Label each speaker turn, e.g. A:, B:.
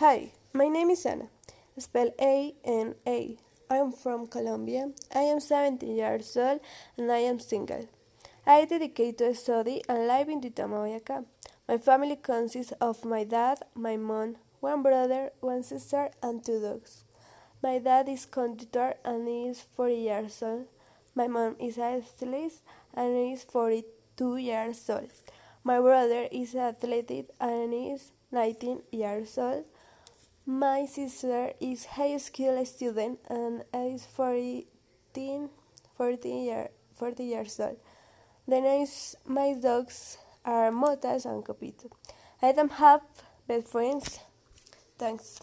A: Hi, my name is Ana, spelled A N A. I am from Colombia. I am 17 years old and I am single. I dedicate to study and live in Duitama, Boyacá. My family consists of my dad, my mom, one brother, one sister, and two dogs. My dad is conductor and he is 40 years old. My mom is a stylist and he is 42 years old. My brother is athletic and he is 19 years old. My sister is high school student and is 14, 14 year, 40 years old. The names my dogs are Motas and Copito. I don't have best friends. Thanks.